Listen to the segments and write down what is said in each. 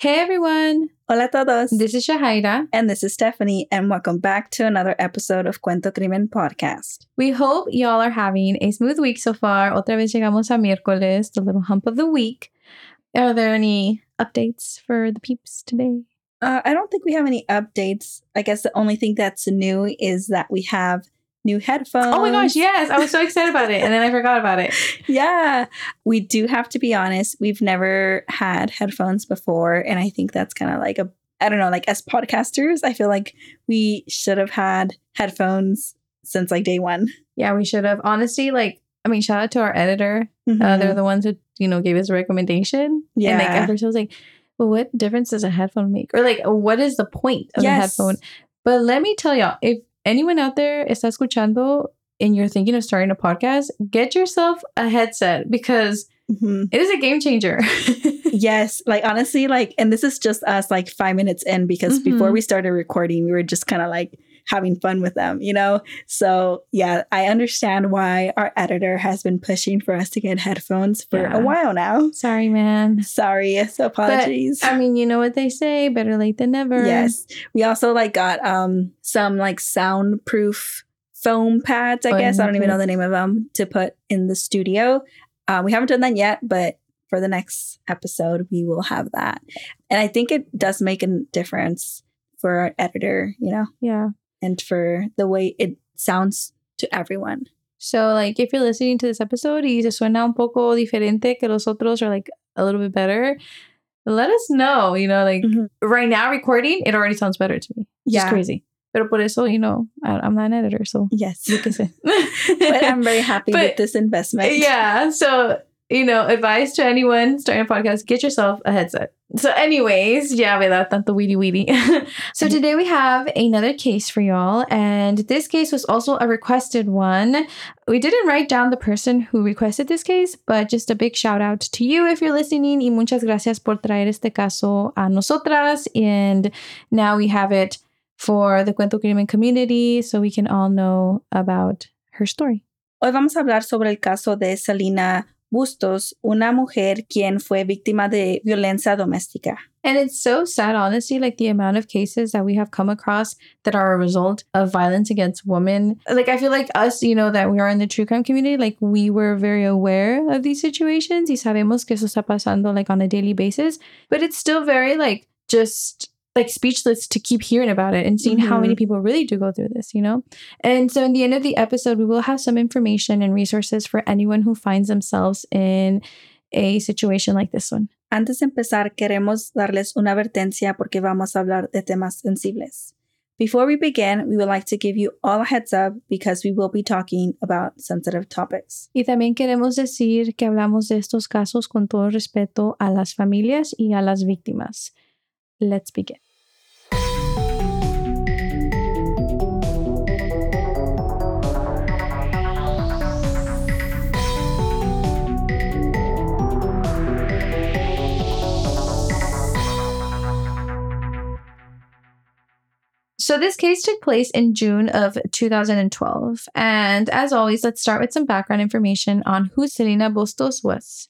Hey everyone, Hola a todos. this is Shahaira. and this is Stephanie, and welcome back to another episode of Cuento Crimen Podcast. We hope y'all are having a smooth week so far. Otra vez llegamos a miércoles, the little hump of the week. Are there any updates for the peeps today? Uh, I don't think we have any updates. I guess the only thing that's new is that we have new headphones. Oh my gosh, yes! I was so excited about it, and then I forgot about it. Yeah. We do have to be honest. We've never had headphones before. And I think that's kind of like a, I don't know, like as podcasters, I feel like we should have had headphones since like day one. Yeah, we should have. Honestly, like, I mean, shout out to our editor. Uh, Mhm. they're the ones who, you know, gave us a recommendation. yeah. And like, at first I was like, well, what difference does a headphone make? Or like, what is the point of a headphone? But let me tell y'all, if anyone out there está escuchando and you're thinking of starting a podcast, get yourself a headset because Mhm. it is a game changer. Yes, like honestly, like, and this is just us like five minutes in because before Mhm. we started recording, we were just kind of like having fun with them, you know? So, yeah, I understand why our editor has been pushing for us to get headphones for Yeah. a while now. Sorry, man. Sorry, so apologies. I mean, you know what they say, better late than never. yes, we also like got um some like soundproof foam pads, I Oh, guess. I don't even know the name of them to put in the studio. Uh, we haven't done that yet, but for the next episode, we will have that. And I think it does make a difference for our editor, you know, Yeah. And for the way it sounds to everyone. So, like, if you're listening to this episode y se suena un poco diferente que los otros are like a little bit better, let us know. You know, like Mhm. right now recording, it already sounds better to me. It's Yeah. crazy. Pero por eso, you know, I, I'm not an editor, so Yes. yo qué sé. but I'm very happy But- with this investment. yeah. So, you know, advice to anyone starting a podcast, get yourself a headset. So, anyways, yeah, ¿verdad? Tanto weedy weedy. so, today we have another case for y'all. And this case was also a requested one. We didn't write down the person who requested this case, but just a big shout out to you if you're listening. Y muchas gracias por traer este caso a nosotras. And now we have it for the Cuento Crimen community so we can all know about her story. Hoy vamos a hablar sobre el caso de Selina Bustos, una mujer quien fue víctima de violencia doméstica. And it's so sad, honestly, like the amount of cases that we have come across that are a result of violence against women. Like, I feel like us, you know, that we are in the true crime community, like, we were very aware of these situations y sabemos que eso está pasando, like, on a daily basis. But it's still very, like, just like speechless to keep hearing about it and seeing how many Mhm. people really do go through this, you know? And so, in the end of the episode, we will have some information and resources for anyone who finds themselves in a situation like this one. Antes de empezar, queremos darles una advertencia porque vamos a hablar de temas sensibles. Before we begin, we would like to give you all a heads up because we will be talking about sensitive topics. Y también queremos decir que hablamos de estos casos con todo respeto a las familias y a las víctimas. Let's begin. So this case took place in June of 2012. And as always, let's start with some background information on who Selina Bustos was.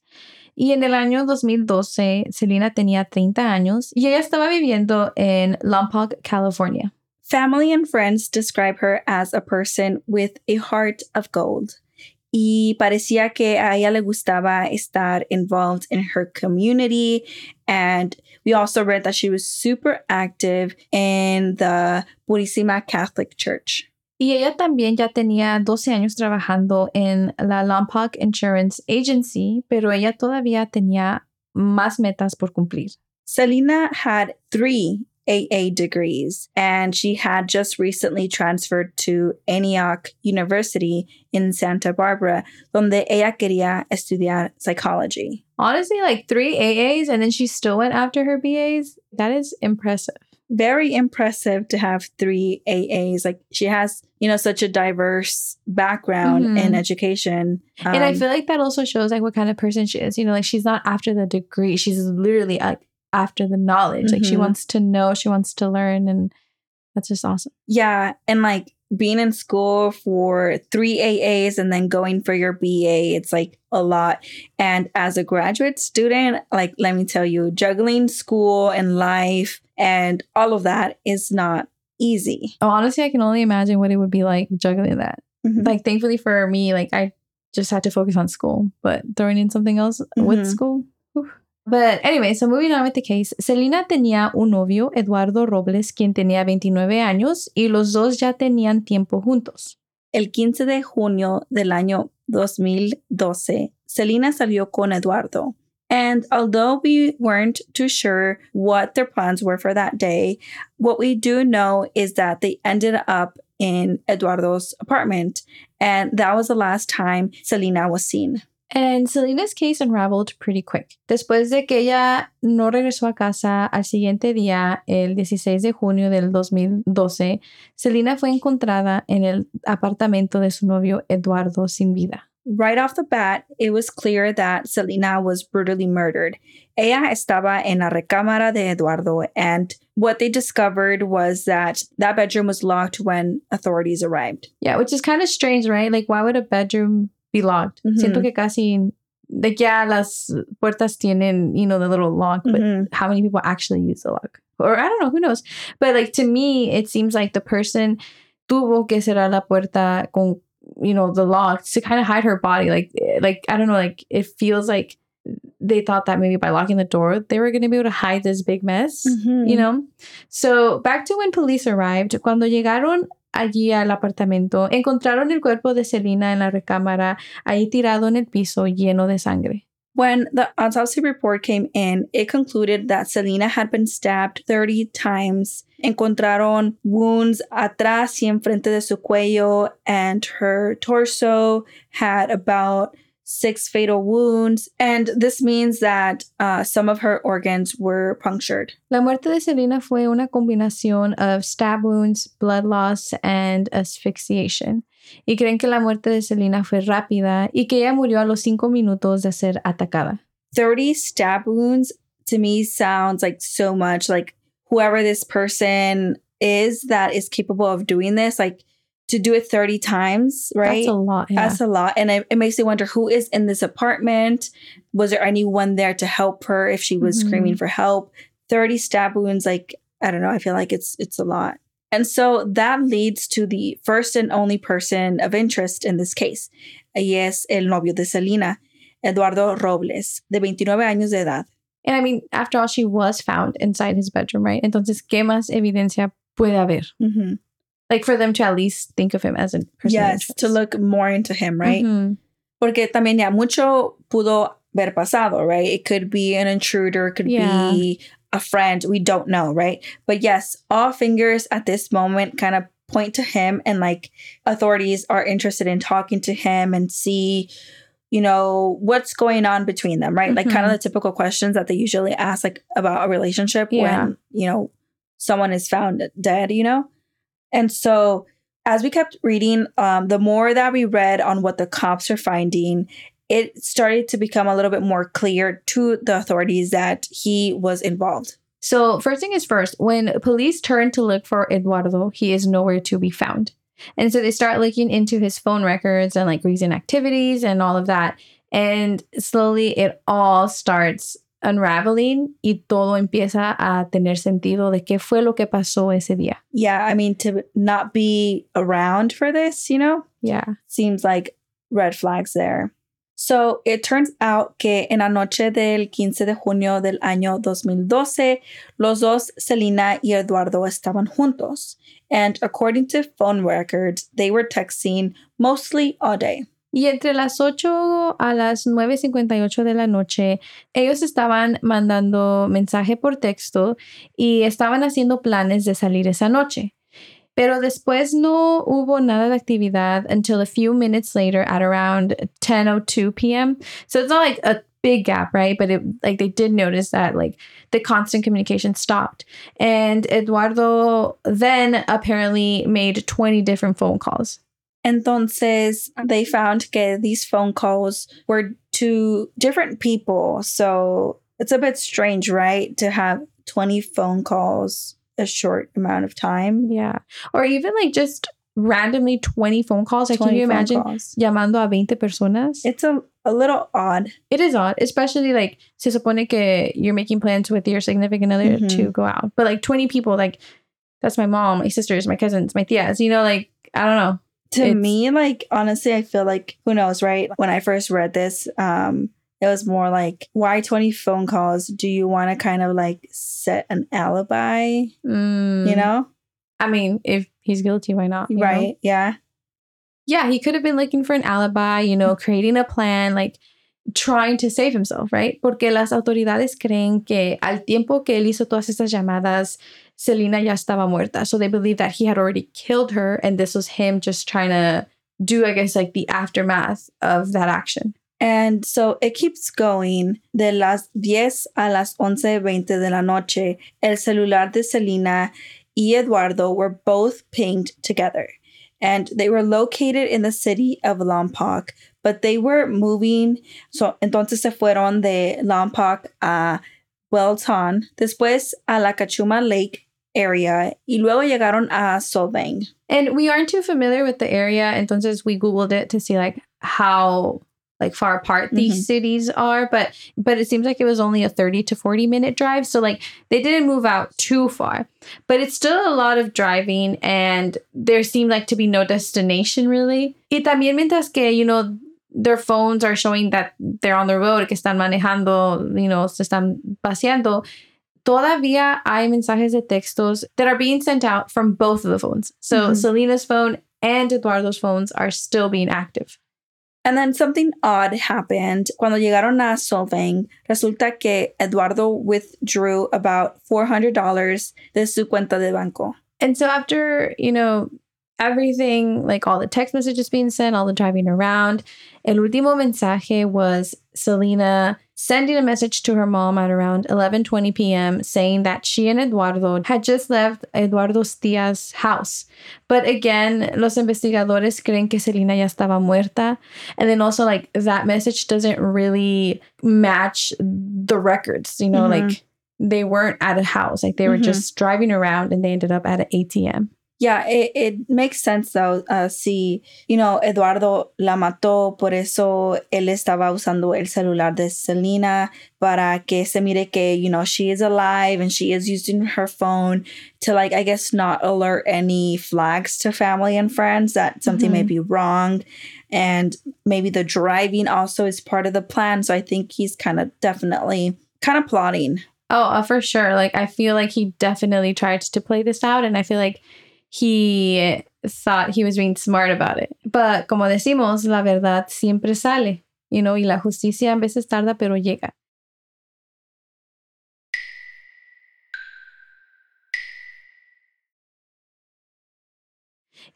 Y en el año 2012, Selena tenía 30 años y ella estaba viviendo en Lompoc, California. Family and friends describe her as a person with a heart of gold. Y parecía que a ella le gustaba estar involved in her community. And we also read that she was super active in the Purísima Catholic Church. Y ella también ya tenía 12 años trabajando en la Lompoc Insurance Agency, pero ella todavía tenía más metas por cumplir. Selina had three AA degrees, and she had just recently transferred to Antioch University in Santa Barbara, donde ella quería estudiar psychology. Honestly, like three AAs and then she still went after her BAs. That is impressive. Very impressive to have three AAs. Like she has, you know, such a diverse background Mhm. in education. and I Um, feel like that also shows like what kind of person she is. You know, like she's not after the degree. She's literally like after the knowledge. Like she Mhm. wants to know, she wants to learn, and that's just awesome. Yeah, and like being in school for three AAs and then going for your BA, it's like a lot. And as a graduate student, like, let me tell you, juggling school and life and all of that is not easy. Oh, honestly, I can only imagine what it would be like juggling that. Mhm. Like, thankfully for me, like I just had to focus on school, but throwing in something else with Mhm. school. But anyway, so moving on with the case, Selina tenía un novio, Eduardo Robles, quien tenía 29 años, y los dos ya tenían tiempo juntos. El 15 de junio del año 2012, Selina salió con Eduardo. And although we weren't too sure what their plans were for that day, what we do know is that they ended up in Eduardo's apartment. And that was the last time Selina was seen. And Selina's case unraveled pretty quick. Después de que ella no regresó a casa al siguiente día, el 16 de junio del 2012, Selina fue encontrada en el apartamento de su novio Eduardo sin vida. Right off the bat, it was clear that Selina was brutally murdered. Ella estaba en la recámara de Eduardo, and what they discovered was that that bedroom was locked when authorities arrived. Yeah, which is kind of strange, right? Like, why would a bedroom be locked? Mhm. Siento que casi, like, yeah, las puertas tienen, you know, the little lock, but Mhm. how many people actually use the lock? Or I don't know, who knows? But like, to me, it seems like the person tuvo que cerrar la puerta con, you know, the lock to kind of hide her body. Like, eh, like, I don't know, like, it feels like they thought that maybe by locking the door, they were going to be able to hide this big mess Mhm. you know? So, back to when police arrived, cuando llegaron allí al apartamento, encontraron el cuerpo de Selena en la recámara, ahí tirado en el piso, lleno de sangre. When the autopsy report came in, it concluded that Selena had been stabbed 30 times. Encontraron wounds atrás y enfrente de su cuello, and her torso had about six fatal wounds. And this means that uh, some of her organs were punctured. La muerte de Selina fue una combinación of stab wounds, blood loss, and asphyxiation. Y creen que la muerte de Selina fue rápida y que ella murió a los cinco minutos de ser atacada. 30 stab wounds to me sounds like so much like whoever this person is that is capable of doing this like to do it 30 times right That's a lot. Yeah. That's a lot and it, it makes me wonder who is in this apartment was there anyone there to help her if she was Mhm. screaming for help 30 stab wounds like i don't know i feel like it's it's a lot and so that leads to the first and only person of interest in this case Yes, el novio de Selina Eduardo Robles, de 29 años de edad. And I mean, after all, she was found inside his bedroom, right? Entonces, ¿qué más evidencia puede haber? Like for them to at least think of him as a person. Yes, to look more into him, right? Mhm. Porque también ya mucho pudo haber pasado, right? It could be an intruder, it could Yeah. be a friend. We don't know, right? But yes, all fingers at this moment kind of point to him, and like authorities are interested in talking to him and see, you know, what's going on between them, right? Like kind of the typical questions that they usually ask, like about a relationship Yeah. when, you know, someone is found dead, you know? And so as we kept reading, um, the more that we read on what the cops are finding, it started to become a little bit more clear to the authorities that he was involved. So, first thing is first, when police turn to look for Eduardo, he is nowhere to be found. And so they start looking into his phone records and like recent activities and all of that. And slowly it all starts unraveling y todo empieza a tener sentido de qué fue lo que pasó ese día. Yeah, I mean, to not be around for this, you know, Yeah. seems like red flags there. So it turns out que en la noche del 15 de junio del año 2012, los dos, Selena y Eduardo, estaban juntos. And according to phone records, they were texting mostly all day. Y entre las 8 a las 9.58 de la noche, ellos estaban mandando mensaje por texto y estaban haciendo planes de salir esa noche. Pero después no hubo nada de actividad until a few minutes later at around 10:02 p.m. So it's not like a big gap, right? But it like they did notice that like the constant communication stopped. And Eduardo then apparently made 20 different phone calls. Entonces, they found que these phone calls were to different people. So it's a bit strange, right? To have 20 phone calls a short amount of time. Yeah. Or even like just randomly 20 phone calls. Like, can you imagine calls. llamando a 20 personas? It's a, a little odd. It is odd, especially like se supone que you're making plans with your significant other Mhm. to go out. But like 20 people, like that's my mom, my sisters, my cousins, my tias, you know, like I don't know. To It's- me, like honestly, I feel like who knows, right? When I first read this, um, it was more like, why 20 phone calls? Do you want to kind of like set an alibi? Mm, You know? I mean, if he's guilty, why not? you know? right. Yeah. Yeah, he could have been looking for an alibi, you know, creating a plan, like trying to save himself, right? Porque las autoridades creen que al tiempo que él hizo todas estas llamadas, Selina ya estaba muerta. So they believe that he had already killed her and this was him just trying to do, I guess, like the aftermath of that action. And so it keeps going. De las 10 a las 11.20 de la noche, el celular de Selina y Eduardo were both pinged together. And they were located in the city of Lompoc, but they were moving. So, entonces se fueron de Lompoc a Buellton, después a la Cachuma Lake area, y luego llegaron a Solvang. And we aren't too familiar with the area. Entonces we Googled it to see like how like far apart these Mhm. cities are. But but it seems like it was only a 30 to 40 minute drive. So like they didn't move out too far. But it's still a lot of driving and there seemed like to be no destination really. Y también mientras que, you know, their phones are showing that they're on the road, que están manejando, you know, se están paseando. Todavía hay mensajes de textos that are being sent out from both of the phones. So Mhm. Selina's phone and Eduardo's phones are still being active. And then something odd happened. Cuando llegaron a Solvang, resulta que Eduardo withdrew about $400 de su cuenta de banco. And so after, you know, everything, like all the text messages being sent, all the driving around, el último mensaje was Selina sending a message to her mom at around 11:20 p.m. saying that she and Eduardo had just left Eduardo's tía's house. But again, los investigadores creen que Selina ya estaba muerta. And then also like that message doesn't really match the records, you know, Mhm. like they weren't at a house. Like they were Mhm. just driving around and they ended up at an ATM. Yeah, it, it makes sense though. Uh, si, you know, Eduardo la mató, por eso él estaba usando el celular de Selina para que se mire que, you know, she is alive and she is using her phone to, like, I guess, not alert any flags to family and friends that something may Mhm. be wrong. And maybe the driving also is part of the plan. So I think he's kind of definitely kind of plotting. Oh, uh, for sure. Like I feel like he definitely tried to play this out and I feel like he thought he was being smart about it. But como decimos, la verdad siempre sale, you know, y la justicia a veces tarda pero llega.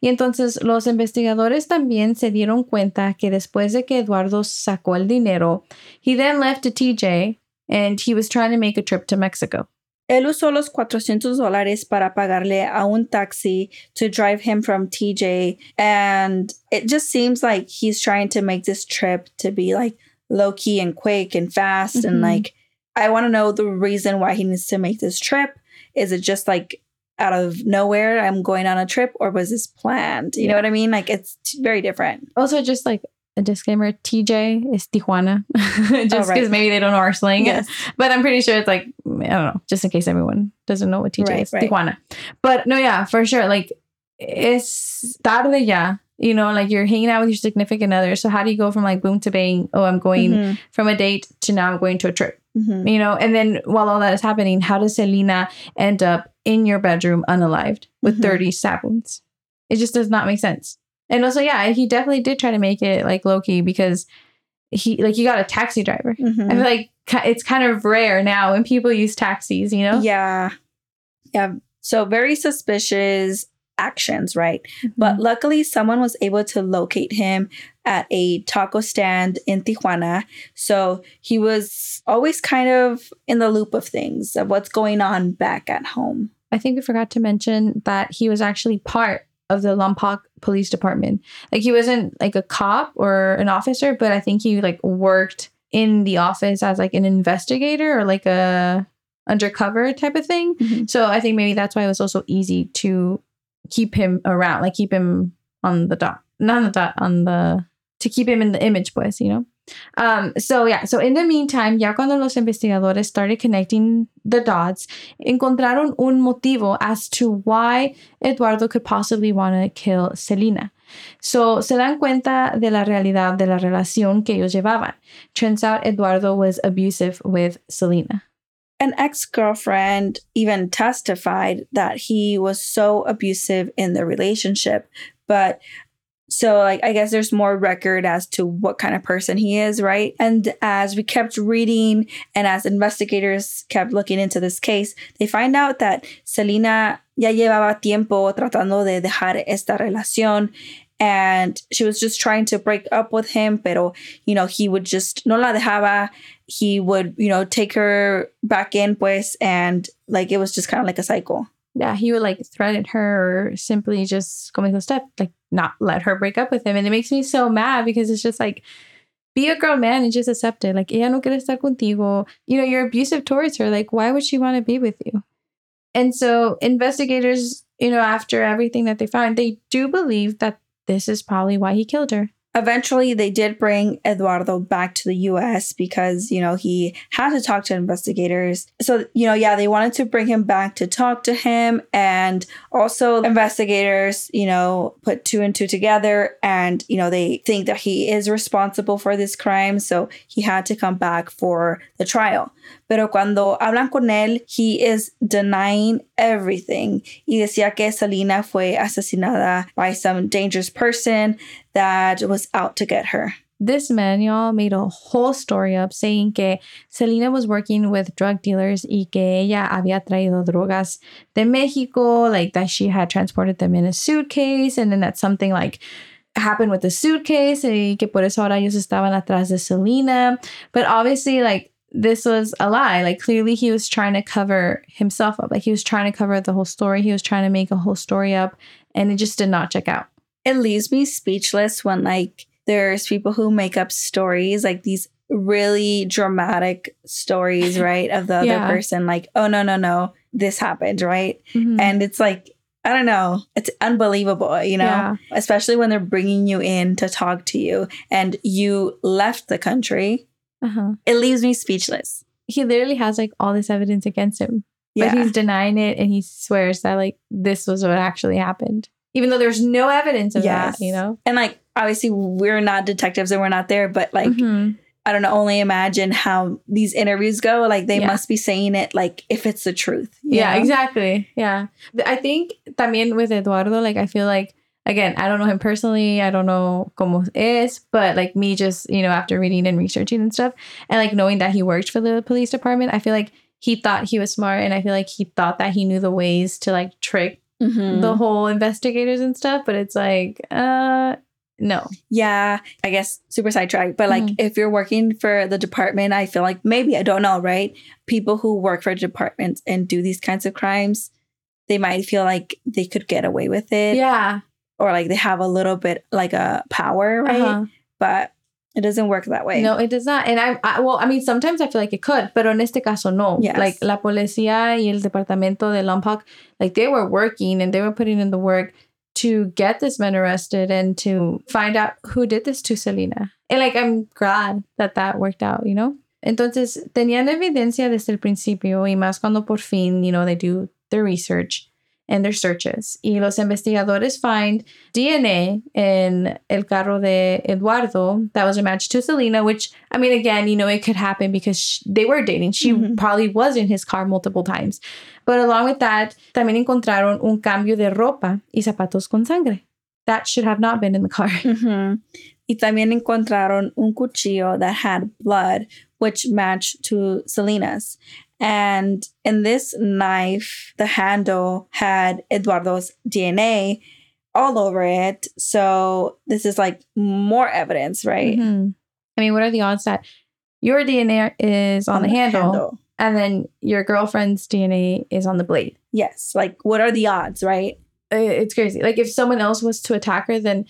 Y entonces los investigadores también se dieron cuenta que después de que Eduardo sacó el dinero, he then left to TJ and he was trying to make a trip to Mexico. Él usó los 400 dólares para pagarle a un taxi to drive him from TJ. And it just seems like he's trying to make this trip to be like low key and quick and fast. And Mhm. like, I want to know the reason why he needs to make this trip. Is it just like out of nowhere, I'm going on a trip, or was this planned? You know what I mean? Like, it's very different. Also, just like a disclaimer, TJ is Tijuana, just because Oh, right. maybe they don't know our slang. Yes. But I'm pretty sure it's like, I don't know, just in case everyone doesn't know what TJ Right, is, right. Tijuana. But no, yeah, for sure. Like, it's tarde ya. You know, like you're hanging out with your significant other. So how do you go from like boom to bang? Oh, I'm going Mhm, from a date to now I'm going to a trip. mhm. You know, and then while all that is happening, how does Selina end up in your bedroom unalived with Mhm. 30 stab wounds? It just does not make sense. And also, yeah, he definitely did try to make it like Loki because he like you got a taxi driver. Mhm. I feel like it's kind of rare now when people use taxis, you know? Yeah. Yeah. So very suspicious actions, right? But luckily, someone was able to locate him at a taco stand in Tijuana. So he was always kind of in the loop of things, of what's going on back at home. I think we forgot to mention that he was actually part of the Lompoc Police Department. Like he wasn't like a cop or an officer, but I think he like worked in the office as like an investigator or like a undercover type of thing. Mhm. So I think maybe that's why it was also easy to keep him around, like keep him on the dot, not on the dot, on the to keep him in the image, pues, you know. Um, so yeah, so in the meantime, ya cuando los investigadores started connecting the dots, encontraron un motivo as to why Eduardo could possibly want to kill Selina. So se dan cuenta de la realidad de la relación que ellos llevaban. Turns out Eduardo was abusive with Selina. An ex girlfriend even testified that he was so abusive in the relationship, but so like I guess there's more record as to what kind of person he is, right? And as we kept reading and as investigators kept looking into this case, they find out that Selina ya llevaba tiempo tratando de dejar esta relación and she was just trying to break up with him, pero you know, he would just no la dejaba. He would, you know, take her back in pues and like it was just kind of like a cycle. Yeah, he would like threaten her or simply just como dijo step, like not let her break up with him. And it makes me so mad because it's just like be a girl man and just accept it. Like, ella no quiere estar contigo. You know, you're abusive towards her. Like, why would she want to be with you? And so investigators, you know, after everything that they found, they do believe that this is probably why he killed her. Eventually, they did bring Eduardo back to the US because, you know, he had to talk to investigators. So, you know, yeah, they wanted to bring him back to talk to him. And also, investigators, you know, put two and two together and, you know, they think that he is responsible for this crime. So he had to come back for the trial. Pero cuando hablan con él, he is denying everything. Y decía que Selina fue asesinada by some dangerous person that was out to get her. This man, y'all, made a whole story up saying que Selina was working with drug dealers y que ella había traído drogas de Mexico, like that she had transported them in a suitcase, and then that something like happened with the suitcase, y que por eso ahora ellos estaban atrás de Selina. But obviously, like, this was a lie. Like, clearly, he was trying to cover himself up. Like, he was trying to cover the whole story. He was trying to make a whole story up, and it just did not check out. It leaves me speechless when, like, there's people who make up stories, like these really dramatic stories, right? Of the other Yeah. person, like, oh, no, no, no, this happened, right? Mhm. And it's like, I don't know, it's unbelievable, you know? Yeah. Especially when they're bringing you in to talk to you and you left the country. Uh-huh. It leaves me speechless. He literally has like all this evidence against him. Yeah. But he's denying it and he swears that like this was what actually happened. Even though there's no evidence of Yes. that, you know? and like, obviously, we're not detectives and we're not there, but like, Mhm. I don't know, only imagine how these interviews go. Like, they Yeah. must be saying it like if it's the truth. Yeah, know? exactly. Yeah. I think también with Eduardo, like I feel like again, I don't know him personally. I don't know como is, but like me just, you know, after reading and researching and stuff and like knowing that he worked for the police department, I feel like he thought he was smart and I feel like he thought that he knew the ways to like trick Mhm. the whole investigators and stuff, but it's like uh no. Yeah, I guess super sidetracked. But like, Mhm. if you're working for the department, I feel like maybe I don't know, right? People who work for departments and do these kinds of crimes, they might feel like they could get away with it, Yeah. Or like they have a little bit like a power, right? Uh-huh. But it doesn't work that way. No, it does not. And I, I, well, I mean, sometimes I feel like it could, but en este caso, no. Yes. Like la policía y el departamento de Lompoc, like they were working and they were putting in the work to get this man arrested and to find out who did this to Selina. And like, I'm glad that that worked out, you know? Entonces, tenían evidencia desde el principio y más cuando por fin, you know, they do their research and their searches. Y los investigadores find DNA in el carro de Eduardo that was a match to Selina, which, I mean, again, you know, it could happen because sh- they were dating. She Mhm. probably was in his car multiple times. But along with that, también encontraron un cambio de ropa y zapatos con sangre. That should have not been in the car. Mhm. Y también encontraron un cuchillo that had blood, which matched to Selina's. And in this knife, the handle had Eduardo's DNA all over it. So this is like more evidence, right? Mhm. I mean, what are the odds that your DNA is on, the, handle, and then your girlfriend's DNA is on the blade? Yes. Like, what are the odds, right? It's crazy. Like if someone else was to attack her, then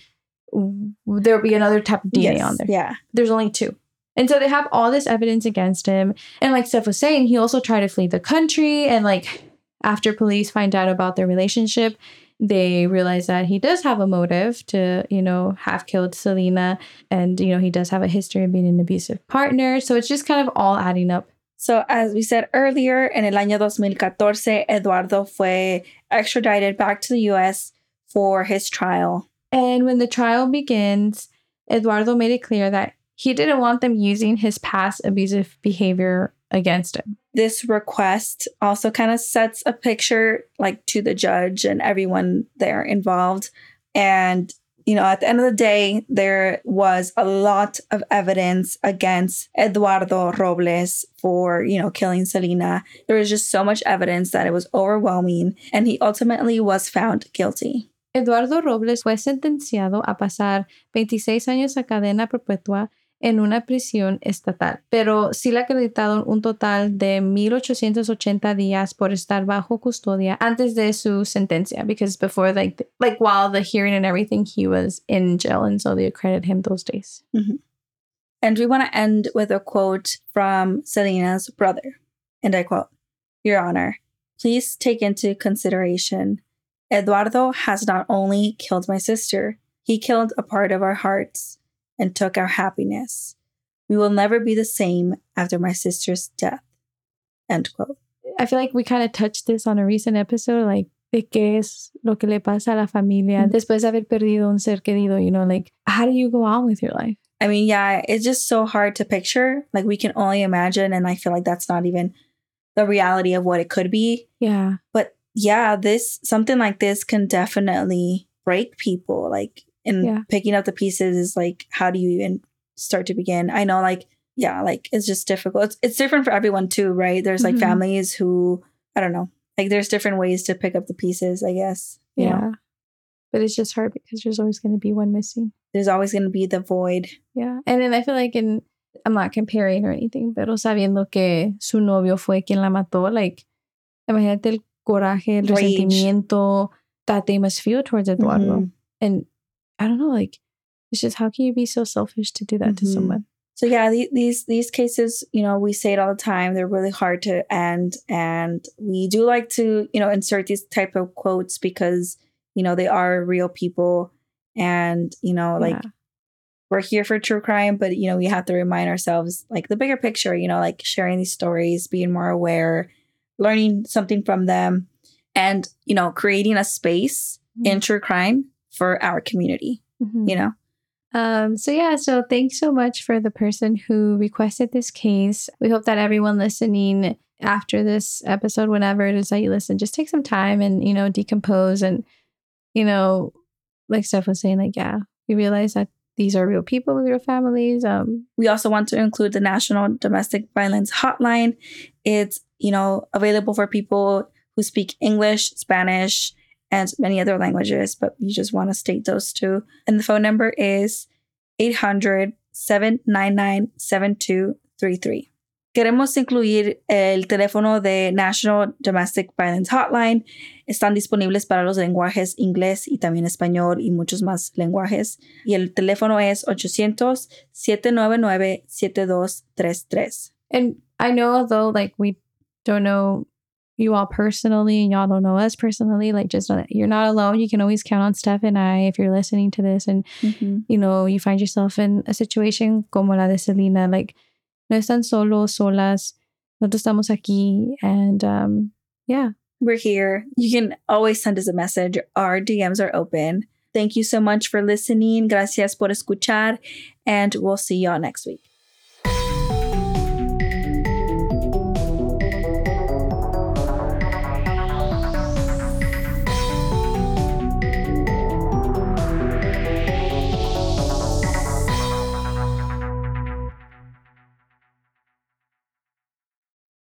there would be another type of DNA Yes, on there. Yeah. There's only two. And so they have all this evidence against him. And like Steph was saying, he also tried to flee the country. And like after police find out about their relationship, they realize that he does have a motive to, you know, have killed Selina. And, you know, he does have a history of being an abusive partner. So it's just kind of all adding up. So, as we said earlier, in el año 2014, Eduardo fue extradited back to the US for his trial. And when the trial begins, Eduardo made it clear that he didn't want them using his past abusive behavior against him. This request also kind of sets a picture like to the judge and everyone there involved. And, you know, at the end of the day, there was a lot of evidence against Eduardo Robles for, you know, killing Selina. There was just so much evidence that it was overwhelming. And he ultimately was found guilty. Eduardo Robles fue sentenciado a pasar 26 años a cadena perpetua en una prisión estatal, pero sí le acreditaron un total de 1880 días por estar bajo custodia antes de su sentencia because before like like while the hearing and everything he was in jail and so they accredited him those days. Mm-hmm. And we want to end with a quote from Selina's brother. And I quote Your Honor, please take into consideration Eduardo has not only killed my sister, he killed a part of our hearts and took our happiness. We will never be the same after my sister's death. End quote. I feel like we kind of touched this on a recent episode like de qué es lo que le pasa a la familia Mhm. después de haber perdido un ser querido, you know, like how do you go on with your life? I mean, yeah, it's just so hard to picture. Like, we can only imagine. And I feel like that's not even the reality of what it could be. Yeah. but yeah this something like this can definitely break people like and Yeah. picking up the pieces is like how do you even start to begin i know like yeah like it's just difficult it's, it's different for everyone too right there's like Mhm. families who i don't know like there's different ways to pick up the pieces i guess Yeah. know But it's just hard because there's always going to be one missing. there's always going to be the void Yeah. And then I feel like in I'm not comparing or anything, pero sabiendo que su novio fue quien la mató, like imagínate el coraje, el Rage. resentimiento that they must feel towards Eduardo. Mhm. And I don't know, like it's just how can you be so selfish to do that to Mhm. someone? So yeah, the- these these cases, you know, we say it all the time. They're really hard to end, and we do like to, you know, insert these type of quotes because you know they are real people, and you know, like Yeah. we're here for true crime, but you know, we have to remind ourselves like the bigger picture. You know, like sharing these stories, being more aware, learning something from them, and you know, creating a space in true crime for our community. Mhm. You know. Um, so yeah, so thanks so much for the person who requested this case. We hope that everyone listening after this episode, whenever it is that you listen, just take some time and you know decompose and you know, like Steph was saying, like yeah, we realize that these are real people with real families. Um, We also want to include the National Domestic Violence Hotline. It's, you know, available for people who speak English, Spanish, and many other languages, but we just want to state those two. And the phone number is 800 799 7233. Queremos incluir el teléfono de National Domestic Violence Hotline. Están disponibles para los lenguajes inglés y también español y muchos más lenguajes. Y el teléfono es 800-799-7233. and I know although like we don't know you all personally and y'all don't know us personally, like just you're not alone. You can always count on Steph and I if you're listening to this and you know, you find yourself in a situation como la de Selina, like no están solos, solas, nosotros estamos aquí, and um, yeah, We're here. You can always send us a message. Our DMs are open. Thank you so much for listening. Gracias por escuchar. And we'll see y'all next week.